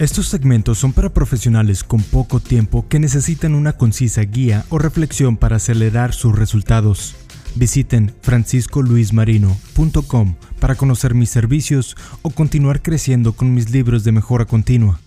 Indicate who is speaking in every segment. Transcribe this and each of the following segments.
Speaker 1: Estos segmentos son para profesionales con poco tiempo que necesitan una concisa guía o reflexión para acelerar sus resultados. Visiten franciscoluismarino.com para conocer mis servicios o continuar creciendo con mis libros de mejora continua.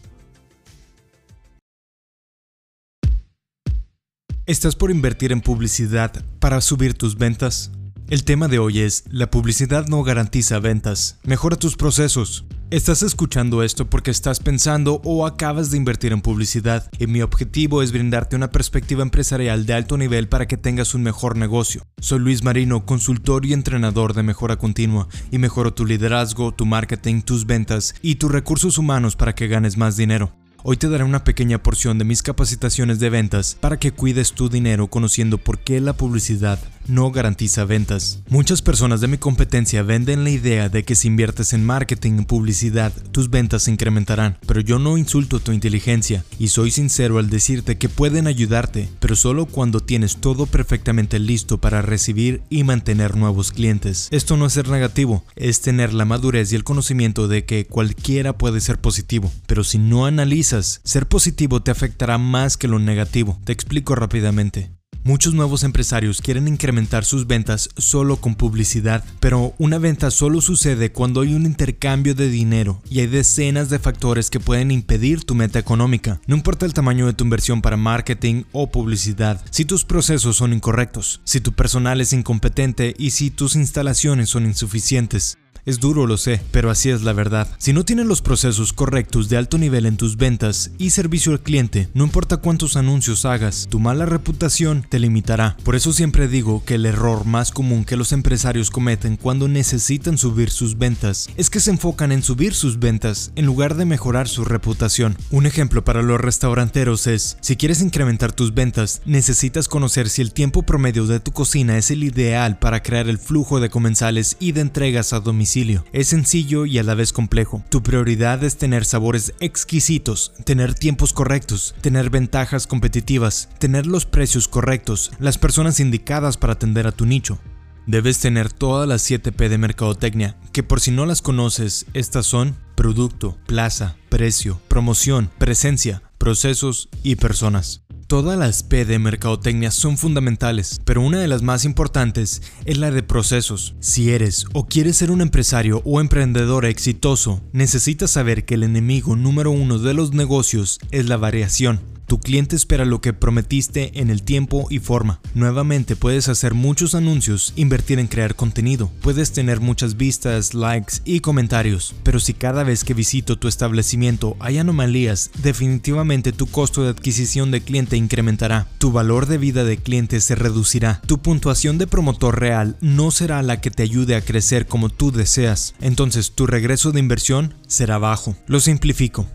Speaker 1: ¿Estás por invertir en publicidad para subir tus ventas? El tema de hoy es, la publicidad no garantiza ventas, mejora tus procesos. Estás escuchando esto porque estás pensando o acabas de invertir en publicidad y mi objetivo es brindarte una perspectiva empresarial de alto nivel para que tengas un mejor negocio. Soy Luis Marino, consultor y entrenador de mejora continua y mejoro tu liderazgo, tu marketing, tus ventas y tus recursos humanos para que ganes más dinero. Hoy te daré una pequeña porción de mis capacitaciones de ventas para que cuides tu dinero conociendo por qué la publicidad no garantiza ventas. Muchas personas de mi competencia venden la idea de que si inviertes en marketing y publicidad, tus ventas se incrementarán, pero yo no insulto tu inteligencia y soy sincero al decirte que pueden ayudarte, pero solo cuando tienes todo perfectamente listo para recibir y mantener nuevos clientes. Esto no es ser negativo, es tener la madurez y el conocimiento de que cualquiera puede ser positivo, pero si no analizas, ser positivo te afectará más que lo negativo. Te explico rápidamente. Muchos nuevos empresarios quieren incrementar sus ventas solo con publicidad, pero una venta solo sucede cuando hay un intercambio de dinero y hay decenas de factores que pueden impedir tu meta económica. No importa el tamaño de tu inversión para marketing o publicidad, si tus procesos son incorrectos, si tu personal es incompetente y si tus instalaciones son insuficientes. Es duro, lo sé, pero así es la verdad. Si no tienes los procesos correctos de alto nivel en tus ventas y servicio al cliente, no importa cuántos anuncios hagas, tu mala reputación te limitará. Por eso siempre digo que el error más común que los empresarios cometen cuando necesitan subir sus ventas es que se enfocan en subir sus ventas en lugar de mejorar su reputación. Un ejemplo para los restauranteros es, si quieres incrementar tus ventas, necesitas conocer si el tiempo promedio de tu cocina es el ideal para crear el flujo de comensales y de entregas a domicilio es sencillo y a la vez complejo. Tu prioridad es tener sabores exquisitos, tener tiempos correctos, tener ventajas competitivas, tener los precios correctos, las personas indicadas para atender a tu nicho. Debes tener todas las 7P de mercadotecnia, que por si no las conoces, estas son producto, plaza, precio, promoción, presencia, procesos y personas. Todas las P de mercadotecnia son fundamentales, pero una de las más importantes es la de procesos. Si eres o quieres ser un empresario o emprendedor exitoso, necesitas saber que el enemigo número uno de los negocios es la variación. Tu cliente espera lo que prometiste en el tiempo y forma. Nuevamente puedes hacer muchos anuncios, invertir en crear contenido, puedes tener muchas vistas, likes y comentarios, pero si cada vez que visito tu establecimiento hay anomalías, definitivamente tu costo de adquisición de cliente incrementará, tu valor de vida de cliente se reducirá, tu puntuación de promotor real no será la que te ayude a crecer como tú deseas, entonces tu regreso de inversión será bajo. Lo simplifico.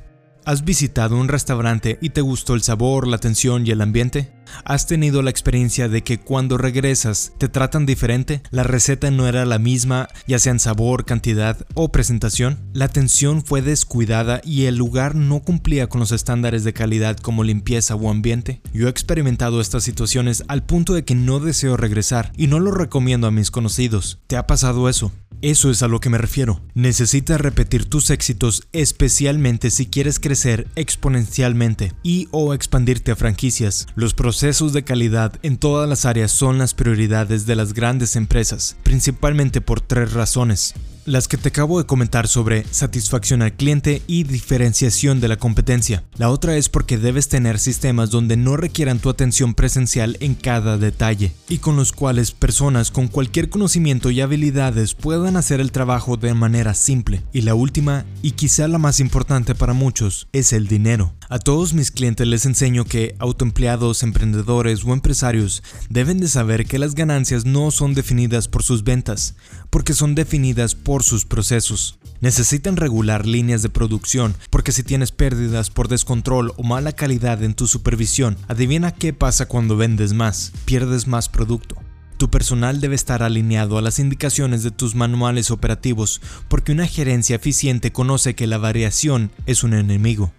Speaker 1: ¿Has visitado un restaurante y te gustó el sabor, la atención y el ambiente? ¿Has tenido la experiencia de que cuando regresas te tratan diferente? ¿La receta no era la misma, ya sea en sabor, cantidad o presentación? ¿La atención fue descuidada y el lugar no cumplía con los estándares de calidad como limpieza o ambiente? Yo he experimentado estas situaciones al punto de que no deseo regresar y no lo recomiendo a mis conocidos. ¿Te ha pasado eso? Eso es a lo que me refiero. Necesitas repetir tus éxitos especialmente si quieres crecer exponencialmente y o expandirte a franquicias. Los procesos de calidad en todas las áreas son las prioridades de las grandes empresas, principalmente por tres razones las que te acabo de comentar sobre satisfacción al cliente y diferenciación de la competencia. La otra es porque debes tener sistemas donde no requieran tu atención presencial en cada detalle y con los cuales personas con cualquier conocimiento y habilidades puedan hacer el trabajo de manera simple. Y la última, y quizá la más importante para muchos, es el dinero. A todos mis clientes les enseño que autoempleados, emprendedores o empresarios deben de saber que las ganancias no son definidas por sus ventas, porque son definidas sus procesos. Necesitan regular líneas de producción, porque si tienes pérdidas por descontrol o mala calidad en tu supervisión, adivina qué pasa cuando vendes más, pierdes más producto. Tu personal debe estar alineado a las indicaciones de tus manuales operativos porque una gerencia eficiente conoce que la variación es un enemigo.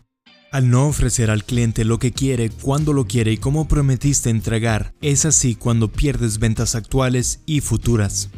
Speaker 1: Al no ofrecer al cliente lo que quiere, cuando lo quiere y como prometiste entregar, es así cuando pierdes ventas actuales y futuras.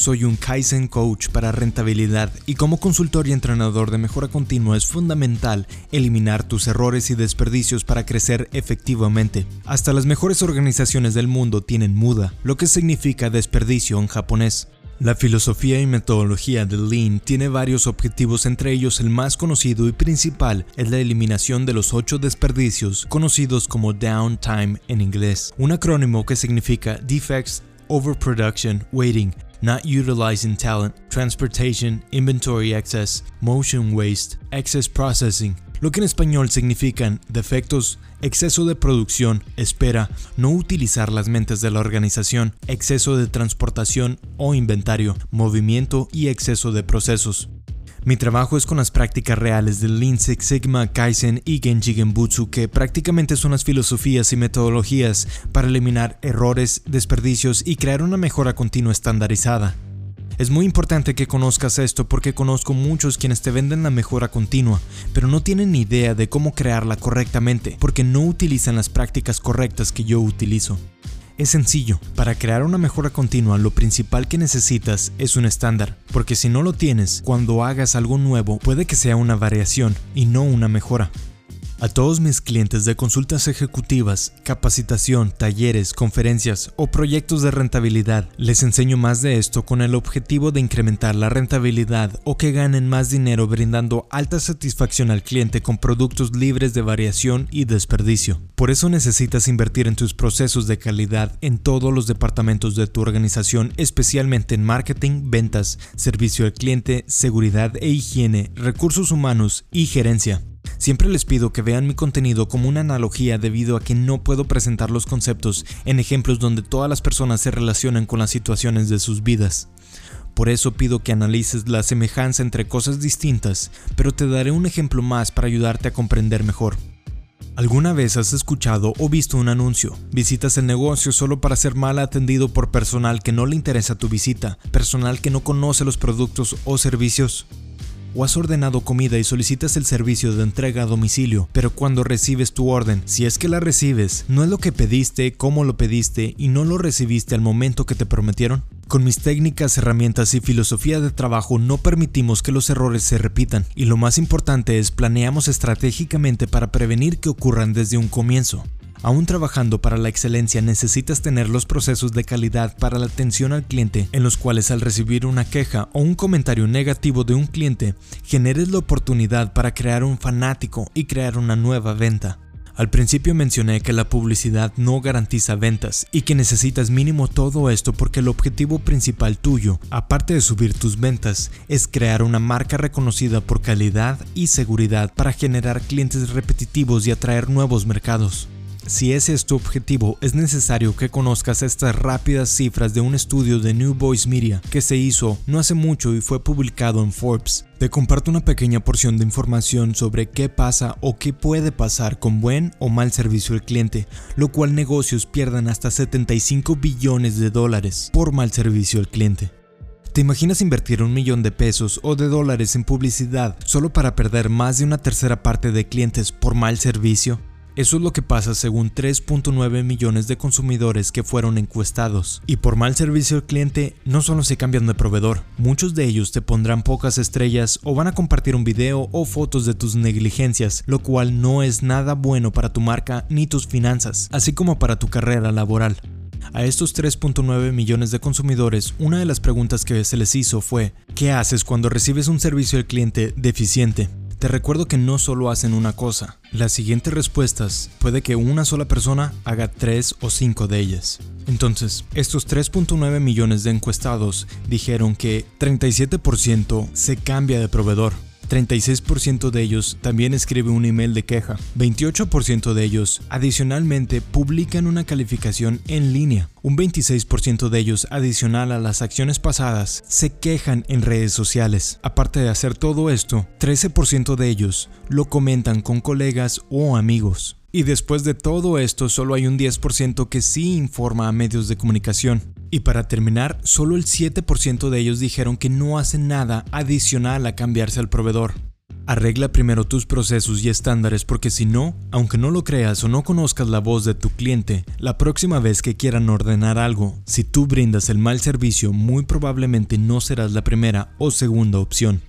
Speaker 1: Soy un Kaizen coach para rentabilidad y como consultor y entrenador de mejora continua es fundamental eliminar tus errores y desperdicios para crecer efectivamente. Hasta las mejores organizaciones del mundo tienen muda, lo que significa desperdicio en japonés. La filosofía y metodología de Lean tiene varios objetivos, entre ellos el más conocido y principal es la eliminación de los ocho desperdicios, conocidos como downtime en inglés, un acrónimo que significa defects, overproduction, waiting, not utilizing talent, transportation, inventory excess, motion waste, excess processing, lo que en español significan defectos, exceso de producción, espera, no utilizar las mentes de la organización, exceso de transportación o inventario, movimiento y exceso de procesos. Mi trabajo es con las prácticas reales del Lean Six Sigma, Kaizen y Genji Genbutsu, que prácticamente son las filosofías y metodologías para eliminar errores, desperdicios y crear una mejora continua estandarizada. Es muy importante que conozcas esto porque conozco muchos quienes te venden la mejora continua, pero no tienen ni idea de cómo crearla correctamente porque no utilizan las prácticas correctas que yo utilizo. Es sencillo, para crear una mejora continua lo principal que necesitas es un estándar, porque si no lo tienes, cuando hagas algo nuevo puede que sea una variación y no una mejora. A todos mis clientes de consultas ejecutivas, capacitación, talleres, conferencias o proyectos de rentabilidad, les enseño más de esto con el objetivo de incrementar la rentabilidad o que ganen más dinero brindando alta satisfacción al cliente con productos libres de variación y desperdicio. Por eso necesitas invertir en tus procesos de calidad en todos los departamentos de tu organización, especialmente en marketing, ventas, servicio al cliente, seguridad e higiene, recursos humanos y gerencia. Siempre les pido que vean mi contenido como una analogía debido a que no puedo presentar los conceptos en ejemplos donde todas las personas se relacionan con las situaciones de sus vidas. Por eso pido que analices la semejanza entre cosas distintas, pero te daré un ejemplo más para ayudarte a comprender mejor. ¿Alguna vez has escuchado o visto un anuncio? Visitas el negocio solo para ser mal atendido por personal que no le interesa tu visita, personal que no conoce los productos o servicios o has ordenado comida y solicitas el servicio de entrega a domicilio, pero cuando recibes tu orden, si es que la recibes, no es lo que pediste, cómo lo pediste y no lo recibiste al momento que te prometieron? Con mis técnicas, herramientas y filosofía de trabajo no permitimos que los errores se repitan y lo más importante es planeamos estratégicamente para prevenir que ocurran desde un comienzo. Aún trabajando para la excelencia necesitas tener los procesos de calidad para la atención al cliente en los cuales al recibir una queja o un comentario negativo de un cliente generes la oportunidad para crear un fanático y crear una nueva venta. Al principio mencioné que la publicidad no garantiza ventas y que necesitas mínimo todo esto porque el objetivo principal tuyo, aparte de subir tus ventas, es crear una marca reconocida por calidad y seguridad para generar clientes repetitivos y atraer nuevos mercados. Si ese es tu objetivo, es necesario que conozcas estas rápidas cifras de un estudio de New Voice Media que se hizo no hace mucho y fue publicado en Forbes. Te comparto una pequeña porción de información sobre qué pasa o qué puede pasar con buen o mal servicio al cliente, lo cual negocios pierden hasta 75 billones de dólares por mal servicio al cliente. ¿Te imaginas invertir un millón de pesos o de dólares en publicidad solo para perder más de una tercera parte de clientes por mal servicio? Eso es lo que pasa según 3.9 millones de consumidores que fueron encuestados. Y por mal servicio al cliente, no solo se cambian de proveedor, muchos de ellos te pondrán pocas estrellas o van a compartir un video o fotos de tus negligencias, lo cual no es nada bueno para tu marca ni tus finanzas, así como para tu carrera laboral. A estos 3.9 millones de consumidores, una de las preguntas que se les hizo fue, ¿qué haces cuando recibes un servicio al cliente deficiente? Te recuerdo que no solo hacen una cosa. Las siguientes respuestas puede que una sola persona haga tres o cinco de ellas. Entonces, estos 3.9 millones de encuestados dijeron que 37% se cambia de proveedor, 36% de ellos también escribe un email de queja. 28% de ellos adicionalmente publican una calificación en línea. Un 26% de ellos adicional a las acciones pasadas se quejan en redes sociales. Aparte de hacer todo esto, 13% de ellos lo comentan con colegas o amigos. Y después de todo esto, solo hay un 10% que sí informa a medios de comunicación. Y para terminar, solo el 7% de ellos dijeron que no hacen nada adicional a cambiarse al proveedor. Arregla primero tus procesos y estándares porque si no, aunque no lo creas o no conozcas la voz de tu cliente, la próxima vez que quieran ordenar algo, si tú brindas el mal servicio, muy probablemente no serás la primera o segunda opción.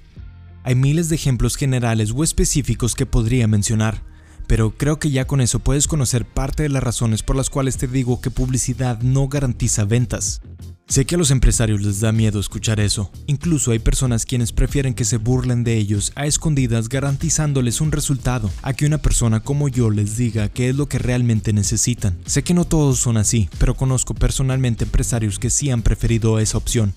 Speaker 1: Hay miles de ejemplos generales o específicos que podría mencionar, pero creo que ya con eso puedes conocer parte de las razones por las cuales te digo que publicidad no garantiza ventas. Sé que a los empresarios les da miedo escuchar eso. Incluso hay personas quienes prefieren que se burlen de ellos a escondidas garantizándoles un resultado, a que una persona como yo les diga qué es lo que realmente necesitan. Sé que no todos son así, pero conozco personalmente empresarios que sí han preferido esa opción.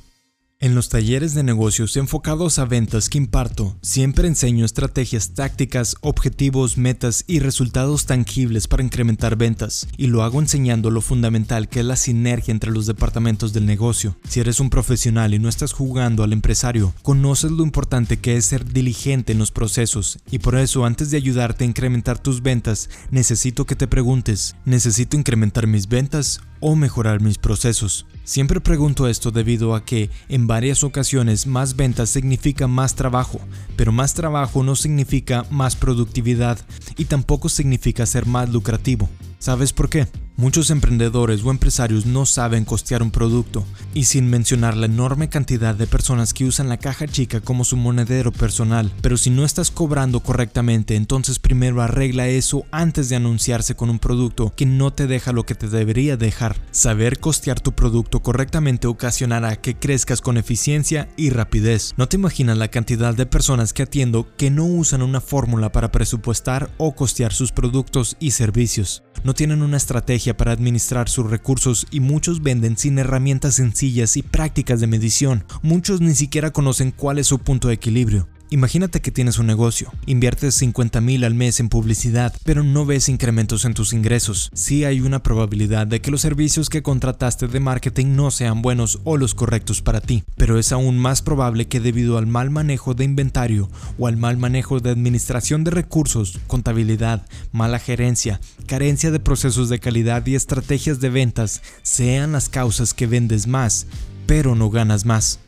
Speaker 1: En los talleres de negocios enfocados a ventas que imparto, siempre enseño estrategias tácticas, objetivos, metas y resultados tangibles para incrementar ventas, y lo hago enseñando lo fundamental que es la sinergia entre los departamentos del negocio. Si eres un profesional y no estás jugando al empresario, conoces lo importante que es ser diligente en los procesos, y por eso antes de ayudarte a incrementar tus ventas, necesito que te preguntes, ¿necesito incrementar mis ventas o mejorar mis procesos? Siempre pregunto esto debido a que en varias ocasiones más ventas significa más trabajo, pero más trabajo no significa más productividad y tampoco significa ser más lucrativo. ¿Sabes por qué? Muchos emprendedores o empresarios no saben costear un producto, y sin mencionar la enorme cantidad de personas que usan la caja chica como su monedero personal. Pero si no estás cobrando correctamente, entonces primero arregla eso antes de anunciarse con un producto que no te deja lo que te debería dejar. Saber costear tu producto correctamente ocasionará que crezcas con eficiencia y rapidez. No te imaginas la cantidad de personas que atiendo que no usan una fórmula para presupuestar o costear sus productos y servicios. No tienen una estrategia para administrar sus recursos y muchos venden sin herramientas sencillas y prácticas de medición. Muchos ni siquiera conocen cuál es su punto de equilibrio. Imagínate que tienes un negocio, inviertes 50 mil al mes en publicidad, pero no ves incrementos en tus ingresos. Sí hay una probabilidad de que los servicios que contrataste de marketing no sean buenos o los correctos para ti, pero es aún más probable que debido al mal manejo de inventario o al mal manejo de administración de recursos, contabilidad, mala gerencia, carencia de procesos de calidad y estrategias de ventas sean las causas que vendes más, pero no ganas más.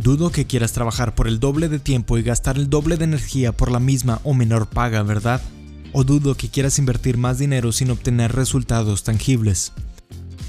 Speaker 1: Dudo que quieras trabajar por el doble de tiempo y gastar el doble de energía por la misma o menor paga, ¿verdad? O dudo que quieras invertir más dinero sin obtener resultados tangibles.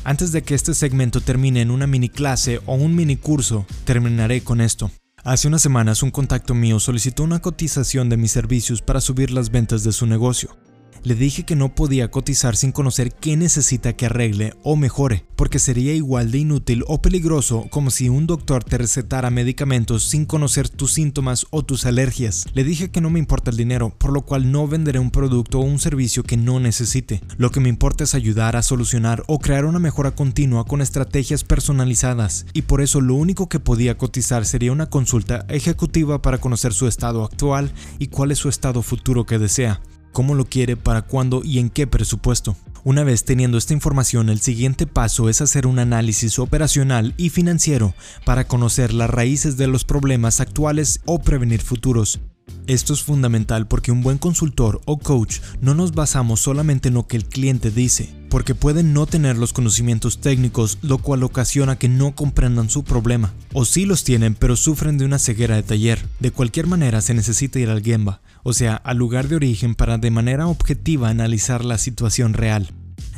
Speaker 1: Antes de que este segmento termine en una mini clase o un mini curso, terminaré con esto. Hace unas semanas un contacto mío solicitó una cotización de mis servicios para subir las ventas de su negocio. Le dije que no podía cotizar sin conocer qué necesita que arregle o mejore, porque sería igual de inútil o peligroso como si un doctor te recetara medicamentos sin conocer tus síntomas o tus alergias. Le dije que no me importa el dinero, por lo cual no venderé un producto o un servicio que no necesite. Lo que me importa es ayudar a solucionar o crear una mejora continua con estrategias personalizadas, y por eso lo único que podía cotizar sería una consulta ejecutiva para conocer su estado actual y cuál es su estado futuro que desea cómo lo quiere, para cuándo y en qué presupuesto. Una vez teniendo esta información, el siguiente paso es hacer un análisis operacional y financiero para conocer las raíces de los problemas actuales o prevenir futuros. Esto es fundamental porque un buen consultor o coach no nos basamos solamente en lo que el cliente dice, porque pueden no tener los conocimientos técnicos, lo cual ocasiona que no comprendan su problema. O sí los tienen, pero sufren de una ceguera de taller. De cualquier manera se necesita ir al Gemba, o sea, al lugar de origen para de manera objetiva analizar la situación real.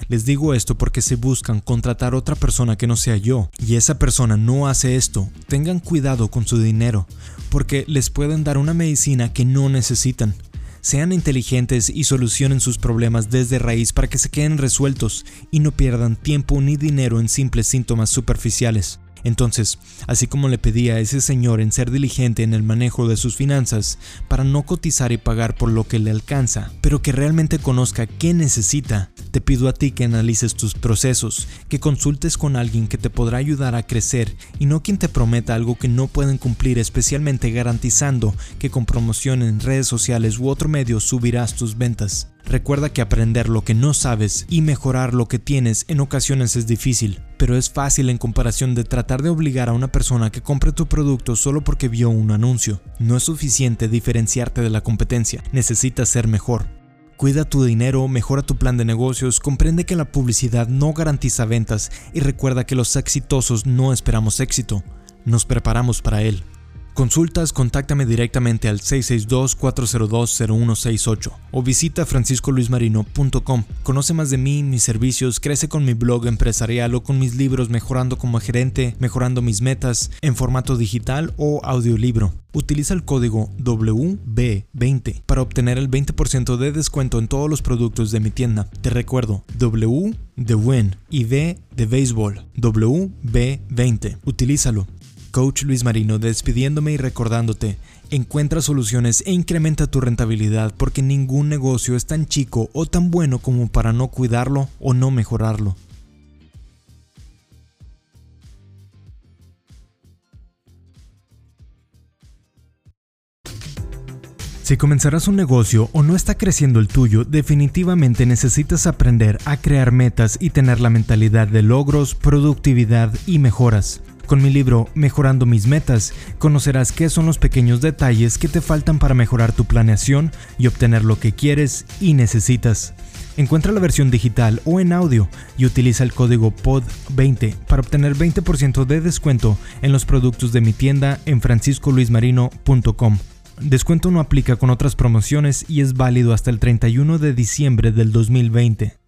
Speaker 1: Les digo esto porque si buscan contratar otra persona que no sea yo y esa persona no hace esto, tengan cuidado con su dinero, porque les pueden dar una medicina que no necesitan. Sean inteligentes y solucionen sus problemas desde raíz para que se queden resueltos y no pierdan tiempo ni dinero en simples síntomas superficiales. Entonces, así como le pedí a ese señor en ser diligente en el manejo de sus finanzas, para no cotizar y pagar por lo que le alcanza, pero que realmente conozca qué necesita, te pido a ti que analices tus procesos, que consultes con alguien que te podrá ayudar a crecer y no quien te prometa algo que no pueden cumplir, especialmente garantizando que con promoción en redes sociales u otro medio subirás tus ventas. Recuerda que aprender lo que no sabes y mejorar lo que tienes en ocasiones es difícil, pero es fácil en comparación de tratar de obligar a una persona que compre tu producto solo porque vio un anuncio. No es suficiente diferenciarte de la competencia, necesitas ser mejor. Cuida tu dinero, mejora tu plan de negocios, comprende que la publicidad no garantiza ventas y recuerda que los exitosos no esperamos éxito, nos preparamos para él. Consultas, contáctame directamente al 662-402-0168 o visita franciscoluismarino.com. Conoce más de mí, mis servicios, crece con mi blog empresarial o con mis libros Mejorando como gerente, Mejorando mis metas en formato digital o audiolibro. Utiliza el código WB20 para obtener el 20% de descuento en todos los productos de mi tienda. Te recuerdo, W de Win y B de Béisbol. WB20. Utilízalo. Coach Luis Marino despidiéndome y recordándote, encuentra soluciones e incrementa tu rentabilidad porque ningún negocio es tan chico o tan bueno como para no cuidarlo o no mejorarlo. Si comenzarás un negocio o no está creciendo el tuyo, definitivamente necesitas aprender a crear metas y tener la mentalidad de logros, productividad y mejoras. Con mi libro Mejorando mis metas, conocerás qué son los pequeños detalles que te faltan para mejorar tu planeación y obtener lo que quieres y necesitas. Encuentra la versión digital o en audio y utiliza el código POD20 para obtener 20% de descuento en los productos de mi tienda en franciscoluismarino.com. Descuento no aplica con otras promociones y es válido hasta el 31 de diciembre del 2020.